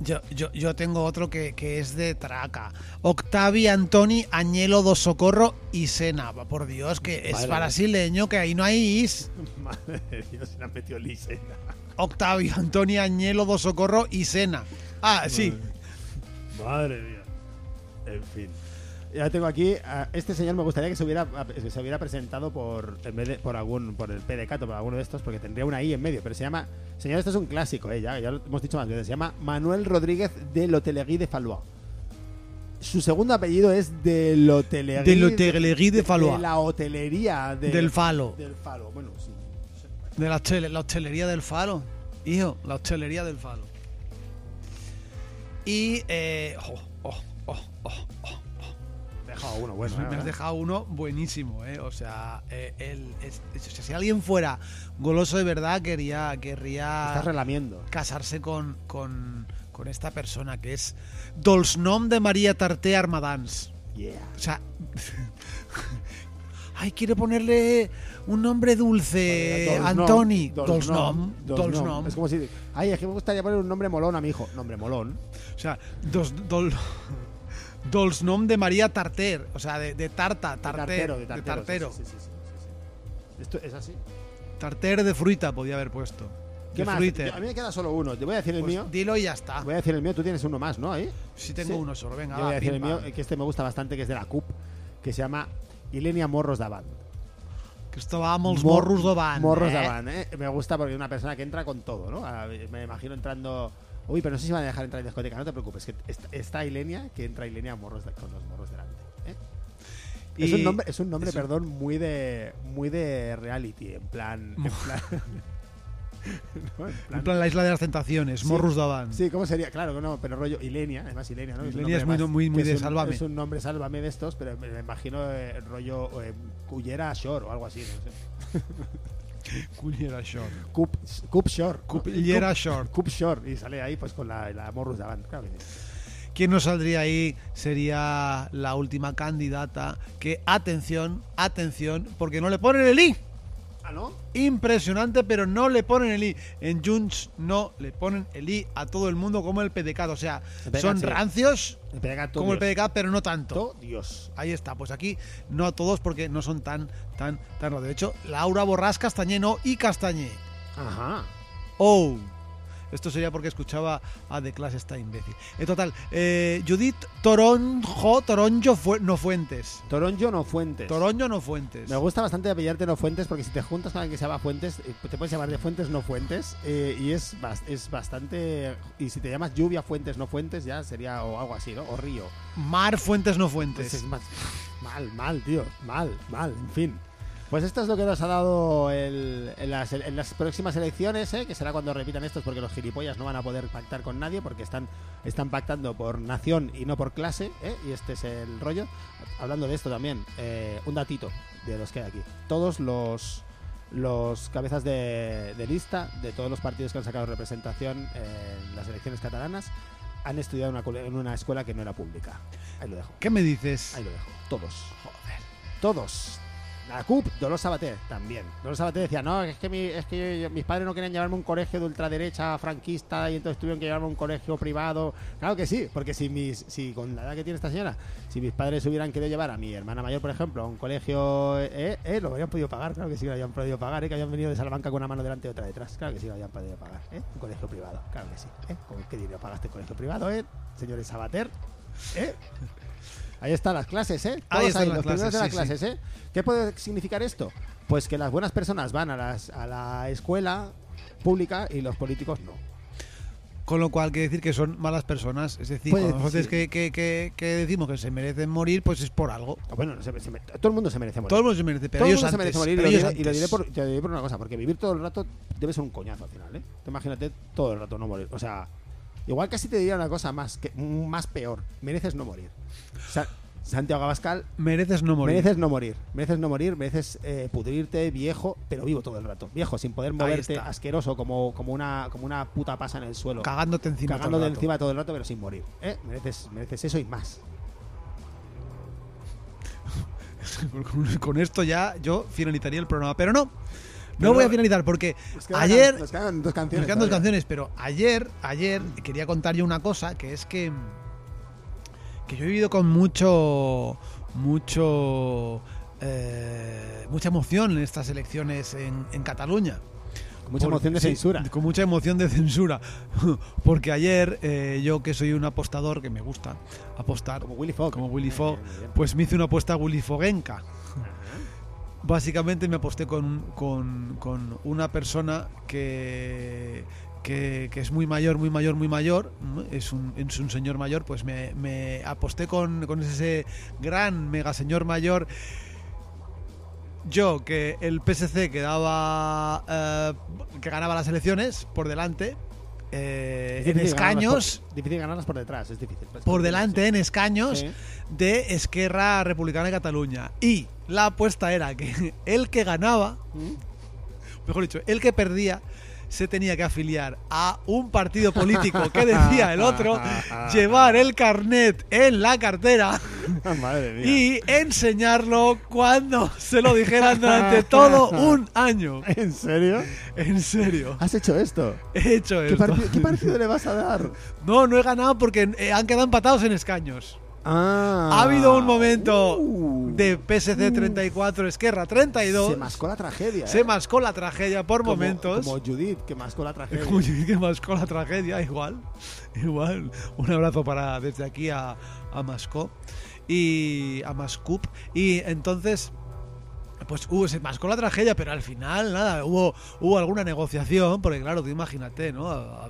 Yo, yo, yo tengo otro que, que es de Traca. Octavi Antoni Añelo do Socorro y Sena. Por Dios, que es
Madre
brasileño, que ahí no hay is. *laughs*
Madre de Dios, se le han metido lisena.
Octavio Antoni Añelo do Socorro y Sena. Ah, sí.
Madre mía. En fin. Ya tengo aquí. a este señor me gustaría que se hubiera, que se hubiera presentado por en vez de por algún por el PDCAT o por alguno de estos, porque tendría una I en medio. Pero se llama. Señor, este es un clásico, eh, ya, ya lo hemos dicho más veces. Se llama Manuel Rodríguez de L'Hotellerie de Fallois. Su segundo apellido es de L'Hotellerie
De l'Hotellerie de Fallois.
De la hotelería de-
Del Falo.
Del Falo. Bueno, sí.
De la, hostele- la hostelería del Falo. Hijo, la hostelería del Falo. Y... Eh, oh, oh, oh, oh, oh.
Dejado uno bueno.
Me
eh,
has
¿verdad?
dejado uno buenísimo, ¿eh? O sea, eh, el- es- es- si alguien fuera goloso de verdad, quería, querría
Estás relamiendo.
casarse con, con, con esta persona que es Dolsnom de María Tarté Armadans.
Yeah.
O sea, *laughs* ay, quiere ponerle un nombre dulce,
Dolsnom,
Antoni.
Dolsnom,
Dolsnom, Dolsnom.
Es como si. Ay, es que me gustaría poner un nombre molón a mi hijo. Nombre molón.
O sea, dos, dol, Dolsnom de María Tarter. O sea, de, de tarta,
De
tarter,
tartero, de
de
tartero.
tartero.
Sí, sí, sí, sí, sí, sí. Esto es así.
Tarter de fruta podía haber puesto.
¿Qué
de
más? Yo- a mí me queda solo uno. Te voy a decir el
Pues
mío.
dilo y ya está.
Voy a decir el mío. Tú tienes uno más, ¿no? Ahí.
Si tengo
Sí.
uno solo, venga.
Yo voy
va,
a decir el mío, que este me gusta bastante, que es de la CUP, que se llama Ilenia Morros Davant.
Que esto va amb els
Mor-
morros davant.
Morros
eh?
Davant, ¿eh? Me gusta porque es una persona que entra con todo, ¿no? Me imagino entrando. Uy, pero no sé si van a dejar entrar en discoteca, no te preocupes, que está, Ilenia, que entra Ilenia morros de- con los morros delante. ¿eh? Es un nombre, es un nombre
es un-
perdón, muy de muy de reality, en plan. En plan, *laughs* ¿no? En plan-
En plan, la isla de las tentaciones,
Sí.
morros davant.
Sí, ¿cómo sería? Claro, no, pero rollo Ilenia, además Ilenia, ¿no?
Ilenia es muy-
más-
muy- muy de
un-
Sálvame.
Es un nombre Sálvame de estos, pero me, me imagino eh, rollo eh, Cullera Shore o algo así, no sé. *laughs*
Cullera Short.
Cup, Cup.
Cullera
Cup-
Short.
Cup Shore. Y sale ahí pues con la, la Morrus Davant. Claro que sí.
Quien no saldría ahí sería la última candidata que, atención, atención, porque no le ponen el I.
Ah, ¿no?
Impresionante, pero no le ponen el i. En Junts no le ponen el i a todo el mundo como el PDCAT. O sea, son
sí.
rancios
El
como el. PDCAT, pero no tanto.
Todo Dios.
Ahí está, pues aquí no a todos porque no son tan, tan, tan. De hecho, Laura Borrás Castañé no y Castañé.
Ajá.
Oh. Esto sería porque escuchaba a The Clash está imbécil. En total, eh, Judith Toronjo, Toronjo Fue- no Fuentes.
Toronjo no Fuentes.
Toronjo no Fuentes.
Me gusta bastante apellarte no Fuentes porque si te juntas con alguien que se llama Fuentes, eh, te puedes llamar de Fuentes no Fuentes eh, y es, es bastante... Y si te llamas Lluvia Fuentes no Fuentes ya sería o algo así, ¿no? O Río.
Mar Fuentes no
Pues
Fuentes.
es más... Mal, mal, tío. Mal, mal, en fin. Pues esto es lo que nos ha dado el- en, las, en las próximas elecciones, ¿eh? que será cuando repitan estos, porque los gilipollas no van a poder pactar con nadie, porque están, están pactando por nación y no por clase, ¿eh? y este es el rollo. Hablando de esto también, eh, un datito de los que hay aquí. Todos los, los cabezas de, de lista de todos los partidos que han sacado representación en las elecciones catalanas han estudiado en una, en una escuela que no era pública. Ahí lo dejo.
¿Qué me dices?
Ahí lo dejo. Todos. Joder. Todos. La CUP, Dolores Sabater también. Dolores Sabater decía, no, es que, es que mis padres no querían llevarme un colegio de ultraderecha franquista y entonces tuvieron que llevarme un colegio privado. Claro que sí, porque si mis, si con la edad que tiene esta señora, si mis padres hubieran querido llevar a mi hermana mayor, por ejemplo, a un colegio, eh, eh, lo habrían podido pagar, claro que sí lo habían podido pagar, eh, que habían venido de Salamanca con una mano delante y otra detrás, claro que sí lo habían podido pagar, eh, un colegio privado, claro que sí, eh, ¿con qué dinero pagaste el colegio privado, eh, señores Sabater, eh? Ahí están las clases, ¿eh?
Ahí
Todos
las
los primeros de las
clases, sí,
clases, ¿eh? ¿Qué puede significar esto? Pues que las buenas personas van a, las, a la escuela pública y los políticos no.
Con lo cual quiere decir que son malas personas. Es decir,
Puede
cuando nosotros
decir.
que, que, que, que decimos que se merecen morir, pues es por algo.
Bueno, no se- se todo el mundo se merece morir.
Todo el mundo se merece, pero
Todo el
ellos antes.
merece morir. Y lo, diré, y lo diré por, te lo diré por una cosa, porque vivir todo el rato debe ser un coñazo al final, ¿eh? Imagínate todo el rato no morir. O sea, igual casi te diría una cosa más, que, más peor. Mereces no morir. Sa- Santiago Abascal
Mereces no morir.
Mereces no morir, mereces no morir, mereces eh, pudrirte viejo, pero vivo todo el rato. Viejo, sin poder moverte, asqueroso, como, como, una, como una puta pasa en el suelo.
Cagándote encima. todo
Cagando
el rato.
encima todo el rato, pero sin morir. ¿eh? Mereces, mereces eso y más. *laughs*
Con- esto ya yo finalizaría el programa. Pero no. No voy a finalizar porque
Nos quedan-
ayer.
Nos quedan dos canciones.
Nos quedan dos canciones, pero ayer, ayer quería contar yo una cosa, que es que, que yo he vivido con mucho, mucho, eh, mucha emoción en estas elecciones en, en Cataluña.
Con mucha
Por-
emoción de
sí,
censura.
Con mucha emoción de censura. *laughs* Porque ayer, eh, yo que soy un apostador, que me gusta apostar,
Como Willy Fogg.
como Willy Fogg, pues me hice una apuesta Willy Foguenca. Básicamente me aposté con, con, con una persona que, que, que es muy mayor, muy mayor, muy mayor, es un, es un señor mayor, pues me, me aposté con, con ese gran mega señor mayor. Yo, que el PSC quedaba, eh, que ganaba las elecciones por delante, eh,
Es
en escaños,
Por, difícil ganarlas por detrás, es difícil.
Por delante en escaños
Sí.
de Esquerra Republicana de Cataluña. Y la apuesta era que *laughs* el que ganaba, mejor dicho, el que perdía, se tenía que afiliar a un partido político que decía el otro, llevar el carnet en la cartera *laughs*
Madre mía.
y enseñarlo cuando se lo dijeran durante todo un año.
¿En serio?
En serio,
¿Has hecho esto?
he hecho
¿Qué,
esto.
partido, qué partido le vas a dar?
No, no he ganado porque eh, han quedado empatados en escaños.
Ah.
Ha habido un momento
Uh.
de PSC 34, Esquerra 32.
Se mascó la tragedia.
Se
¿eh?
mascó la tragedia por
Como-
momentos.
Como Judith, que mascó la tragedia.
Como yo que mascó la tragedia, igual. Igual. Un abrazo para desde aquí a, a Mascó y a Mascup. Y entonces. Pues hubo, se mascó la tragedia, pero al final, nada, hubo, hubo alguna negociación, porque claro, tú imagínate, ¿no? A,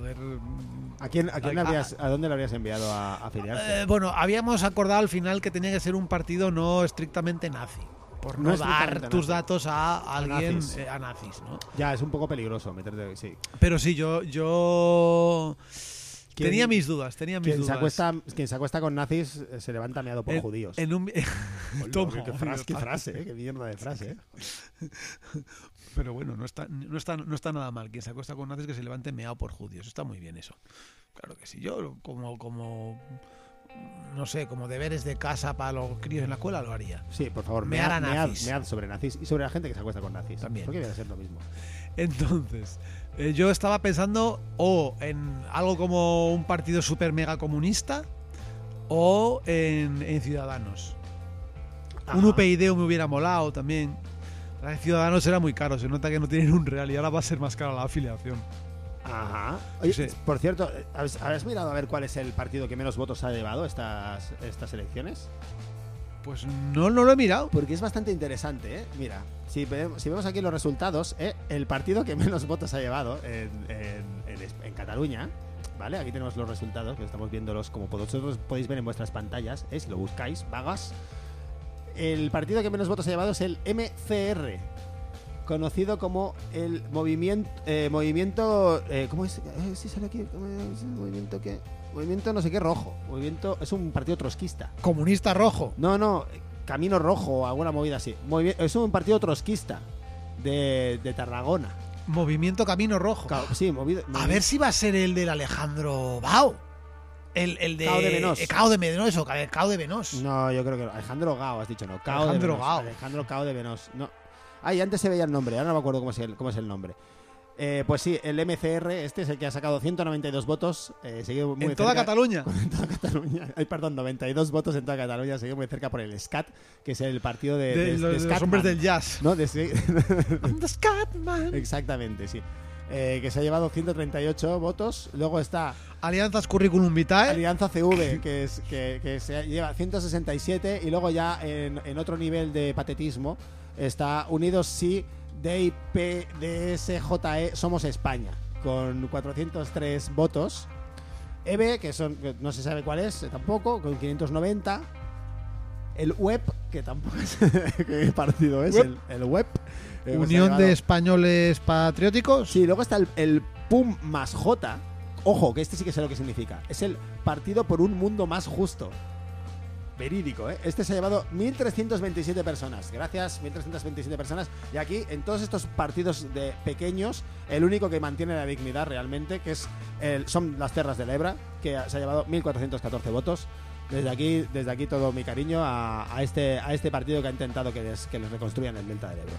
a ver.
¿A quién, a, quién le
A-
habrías- a dónde le habrías enviado a, a afiliarse?
Eh, bueno, habíamos acordado al final que tenía que ser un partido no estrictamente nazi. Por
No
dar tus datos a alguien
nazis.
eh, a nazis, ¿no?
ya, es un poco peligroso meterte. Sí.
Pero sí, yo, yo
¿Quién-
tenía mis dudas, tenía mis
Quien se,
dudas.
acuesta, quien se acuesta con nazis eh, se levanta meado por
en,
judíos.
En un, *laughs* Toma,
qué frase, *laughs* qué frase, eh, qué mierda de frase. eh. *laughs*
Pero bueno, no está, no, está, no está nada mal. Quien se acuesta con nazis que se levante meado por judíos. Está muy bien eso. Claro que sí. Yo como, como no sé, como deberes de casa para los críos en la escuela, lo haría.
Sí, por favor,
Mear a nazis.
mead sobre nazis y sobre la gente que se acuesta con nazis.
También.
Porque debe ser lo mismo.
Entonces, eh, yo estaba pensando o en algo como un partido super mega comunista o en, en Ciudadanos. Un
Ajá.
UPyD me hubiera molado también. La de Ciudadanos era muy caro, se nota que no tienen un real y ahora va a ser más cara la afiliación.
Ajá. Oye,
Sí.
por cierto, ¿has, has mirado a ver cuál es el partido que menos votos ha llevado estas, estas elecciones?
Pues no, no lo he mirado.
Porque es bastante interesante, ¿eh? Mira, si, si vemos aquí los resultados, ¿eh? el partido que *laughs* menos votos ha llevado en, en- en Es- en Cataluña, ¿vale? Aquí tenemos los resultados, que estamos viéndolos como vosotros podéis ver en vuestras pantallas, ¿eh? si lo buscáis, vagas. El partido que menos votos ha llevado es el MCR, conocido como el movimiento... eh, movimiento eh, ¿Cómo es? Eh, sí sale aquí. ¿cómo es? Movimiento que... Movimiento no sé qué rojo. Movimiento... Es un partido trotskista.
Comunista rojo.
No, no, Camino Rojo o alguna movida así. Movi- es un partido trotskista de, de Tarragona.
Movimiento Camino Rojo.
Ca- Sí, movido.
A ver si va a ser el del Alejandro Bao. El, el de.
Cao de Venós.
eh, Cao de Venós o Ca- Cao de Venós.
No, yo creo que no. Alejandro Gao, has dicho, no. Cao
Alejandro
de Venós.
Gao.
Alejandro Cao de Venós. No. Ay, antes se veía el nombre, ahora no me acuerdo cómo es el, cómo es el nombre. Eh, pues sí, el MCR, este es el que ha sacado 192 votos, eh, muy
en toda
cerca-
Cataluña. *laughs*
en toda Cataluña. Ay, perdón, 92 votos en toda Cataluña, seguido muy cerca por el SCAT, que es el partido de,
De,
de-
los,
de
los hombres del jazz.
No, de. *laughs*
I'm the Scatman.
Exactamente, sí. Eh, que se ha llevado 138 votos. Luego está
Alianzas Curriculum Vitae.
Alianza CV, *laughs* que, es, que, que se lleva 167. Y luego ya en, en otro nivel de patetismo está Unidos Sí, DIP, DSJE, E, Somos España, con 403 votos. EVE, que son que no se sabe cuál es eh, tampoco, con 590. El WEP, que tampoco *laughs* es qué partido es,
Web.
el, el WEP. Eh,
Unión de Españoles Patrióticos.
Sí, luego está el, el PUM más J. Ojo, que este sí que sé lo que significa. Es el Partido por un Mundo Más Justo. Verídico, ¿eh? Este se ha llevado 1.327 personas. Gracias, 1.327 personas. Y aquí, en todos estos partidos de pequeños, el único que mantiene la dignidad realmente, que es el, son las Terras del Ebra, que se ha llevado 1.414 votos. Desde aquí, desde aquí todo mi cariño a, a este, a este partido que ha intentado que les, que les reconstruyan el Delta del Ebro.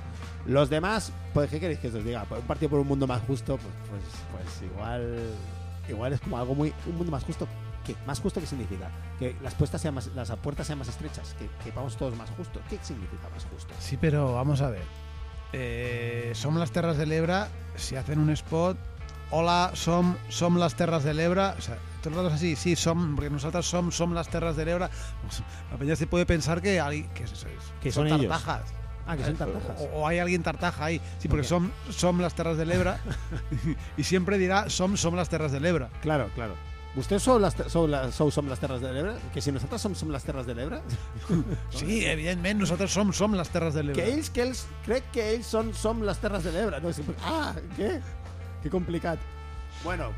Los demás, pues, ¿qué queréis que os diga? Pues un partido por un mundo más justo, pues, pues, pues igual, igual es como algo muy. Un mundo más justo. ¿Qué? ¿Más justo qué significa? Que las puertas sean más, las puertas sean más estrechas, que, que vamos todos más justos. ¿Qué significa más justo?
Sí, pero vamos a ver. Eh, som las Terras del Ebra. Si hacen un spot. Hola, som, som las Terras del Ebra. O sea, todo el rato. Sí, som, porque nosotros som, som las Terras del Ebra. Pues, la se puede pensar que, hay, que,
Que son
tartajas.
Ah, que son tartajas.
O, o hay alguien tartaja ahí. Sí,
¿Por
porque son, son las Terras del Ebra. *laughs* y siempre dirá som, som las Terras del Ebra.
Claro, claro. ¿Ustedes son las, son las, son, son las terras del Ebra? ¿Que si nosotros somos, somos las terras del Ebra? *laughs*
Sí, evidentemente, nosotros som, som las Terras del Ebra.
Que ells, que ells crec que ells són, som les terres de l'Ebre. No, sí, ah, què? Qué complicat. Bueno,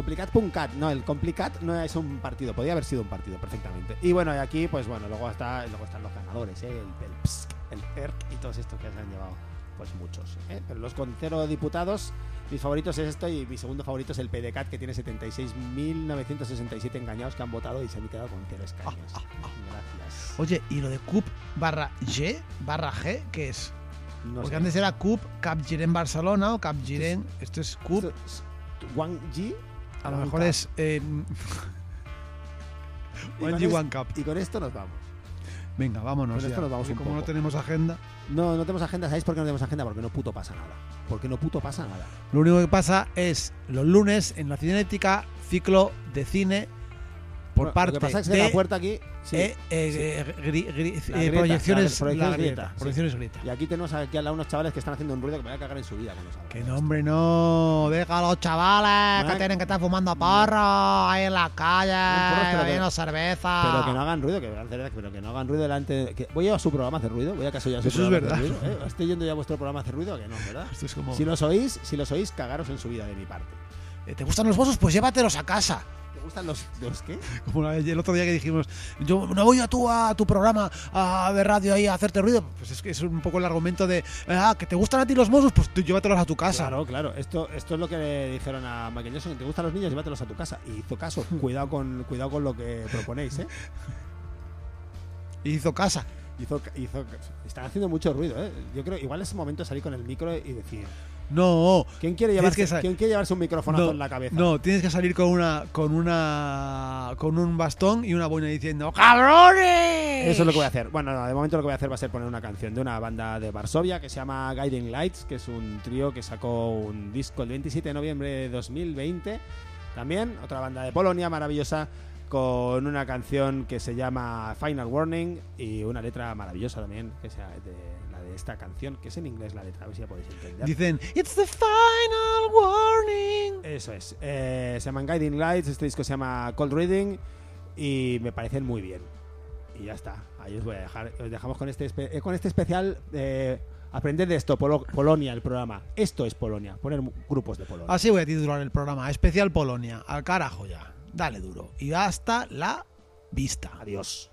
complicat.cat. No, el complicat no es un partido. Podría haber sido un partido perfectamente. Y bueno, y aquí, pues bueno, luego, está, luego están los ganadores, ¿eh? El, el PSC, el ERC y todos estos que se han llevado, pues muchos. ¿eh? Pero los con cero diputados, mis favoritos es esto y mi segundo favorito es el PDCAT, que tiene 76.967 engañados que han votado y se han quedado con cero escaños. Gracias.
Oye, ¿y lo de CUP barra G barra G qué es?
No
Porque
sé.
antes era CUP Capgiren Barcelona o Capgiren. Esto es CUP.
Esto es Wang Ji.
A lo mejor
Cup.
es. Eh, *laughs*
Y con es-
One Cup.
Y con esto nos vamos.
Venga, vámonos.
Con esto nos vamos
Y
un
como no tenemos agenda.
No, no tenemos agenda. ¿Sabéis por qué no tenemos agenda? Porque no puto pasa nada. Porque no puto pasa nada.
Lo único que pasa es los lunes en la cinética, ciclo de cine por parte
Lo que pasa es que
de
la puerta aquí. sí,
eh, eh, gri- gri-
La
eh,
grieta,
proyecciones
la- proyecciones
la grieta,
grieta, sí.
proyecciones grieta.
Y aquí tenemos aquí al lado unos chavales que están haciendo un ruido que me voy a cagar en su vida.
Que no, hombre, no. Déjalo, chavales,
Bueno,
que tienen que estar fumando porro ahí en la calle,
porros,
bebiendo cerveza.
Pero que no hagan ruido, que pero que no hagan ruido delante. de- que- ¿Voy a su programa a hacer ruido? ¿Voy acaso ya a su
Eso es
a
verdad.
ruido? ¿Eh? ¿Estoy yendo ya a vuestro programa a hacer ruido que no, verdad?
Esto es como.
Si los oís, si los oís, cagaros en su vida de mi parte.
Eh, ¿Te gustan los bolsos? Pues llévatelos a casa.
¿Te gustan los, los qué? *laughs*
Como el otro día que dijimos, yo no voy a tu, a tu programa a, de radio ahí a hacerte ruido. Pues es que es un poco el argumento de, ah, que te gustan a ti los Mossos, pues tú llévatelos a tu casa.
Claro, claro. Esto, esto es lo que le dijeron a Michael Jackson. ¿Te gustan los niños? Llévatelos a tu casa. Y hizo caso. *laughs* Cuidado con, cuidado con lo que proponéis, ¿eh? *laughs*
Hizo casa.
Hizo, hizo, están haciendo mucho ruido, ¿eh? Yo creo igual es el momento de salir con el micro y decir,
No,
¿quién quiere llevarse,
que
¿quién quiere llevarse un microfonazo
no,
en la cabeza?
no, tienes que salir con una, con una, con un bastón y una boina diciendo, ¡cabrones!
Eso es lo que voy a hacer. Bueno, no, de momento lo que voy a hacer va a ser poner una canción de una banda de Varsovia que se llama Guiding Lights, que es un trío que sacó un disco el 27 de noviembre de 2020. También otra banda de Polonia maravillosa con una canción que se llama Final Warning y una letra maravillosa también, que sea de de esta canción, que es en inglés la letra, a ver si la podéis entender.
Dicen, It's the final warning.
Eso es. Eh, se llaman Guiding Lights, este disco se llama Cold Reading y me parecen muy bien. Y ya está. Ahí os voy a dejar. Os dejamos con este, eh, con este especial. Eh, aprender de esto, Polo- Polonia, el programa. Esto es Polonia. Poner grupos de Polonia.
Así voy a titular el programa, Especial Polonia. Al carajo ya. Dale duro. Y hasta la vista.
Adiós.